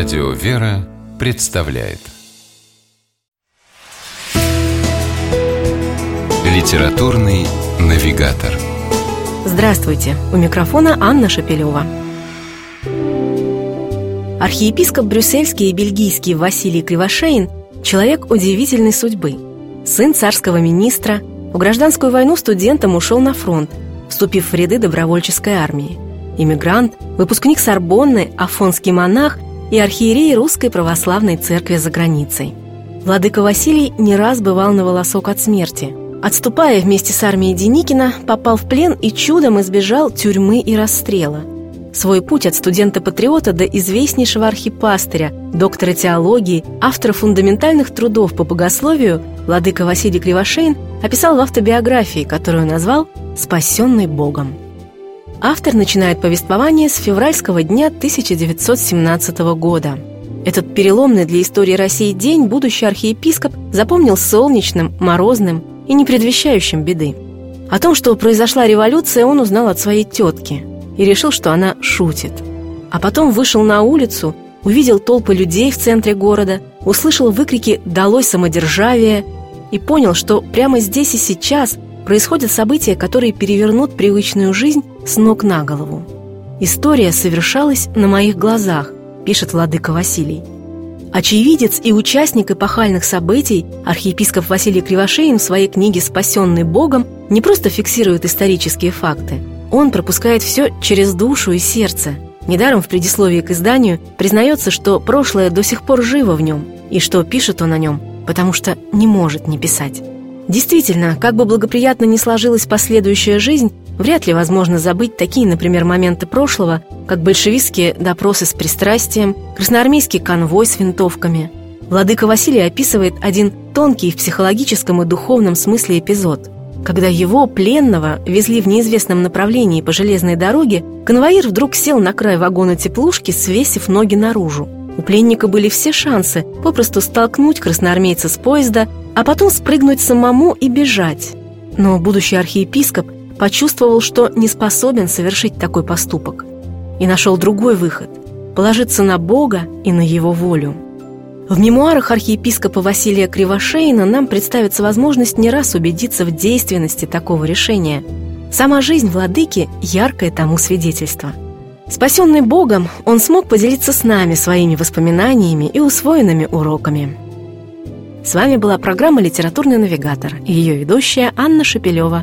Радио «Вера» представляет Литературный навигатор Здравствуйте! У микрофона Анна Шапилева. Архиепископ брюссельский и бельгийский Василий Кривошеин – человек удивительной судьбы. Сын царского министра, в гражданскую войну студентом ушел на фронт, вступив в ряды добровольческой армии. Иммигрант, выпускник Сорбонны, афонский монах и архиерей Русской Православной Церкви за границей. Владыка Василий не раз бывал на волосок от смерти. Отступая вместе с армией Деникина, попал в плен и чудом избежал тюрьмы и расстрела. Свой путь от студента-патриота до известнейшего архипастыря, доктора теологии, автора фундаментальных трудов по богословию, владыка Василий Кривошеин описал в автобиографии, которую назвал «Спасенный Богом». Автор начинает повествование с февральского дня 1917 года. Этот переломный для истории России день будущий архиепископ запомнил солнечным, морозным и не предвещающим беды. О том, что произошла революция, он узнал от своей тетки и решил, что она шутит. А потом вышел на улицу, увидел толпы людей в центре города, услышал выкрики «Долой самодержавие!» и понял, что прямо здесь и сейчас происходят события, которые перевернут привычную жизнь с ног на голову. «История совершалась на моих глазах», – пишет владыка Василий. Очевидец и участник эпохальных событий, архиепископ Василий Кривошеин в своей книге «Спасенный Богом» не просто фиксирует исторические факты. Он пропускает все через душу и сердце. Недаром в предисловии к изданию признается, что прошлое до сих пор живо в нем, и что пишет он о нем, потому что не может не писать. Действительно, как бы благоприятно ни сложилась последующая жизнь, вряд ли возможно забыть такие, например, моменты прошлого, как большевистские допросы с пристрастием, красноармейский конвой с винтовками. Владыка Василий описывает один тонкий в психологическом и духовном смысле эпизод. Когда его, пленного, везли в неизвестном направлении по железной дороге, конвоир вдруг сел на край вагона теплушки, свесив ноги наружу. У пленника были все шансы попросту столкнуть красноармейца с поезда, а потом спрыгнуть самому и бежать. Но будущий архиепископ почувствовал, что не способен совершить такой поступок и нашел другой выход – положиться на Бога и на Его волю. В мемуарах архиепископа Василия Кривошеина нам представится возможность не раз убедиться в действенности такого решения. Сама жизнь владыки – яркое тому свидетельство. Спасенный Богом, он смог поделиться с нами своими воспоминаниями и усвоенными уроками – с вами была программа «Литературный навигатор» и ее ведущая Анна Шепелева.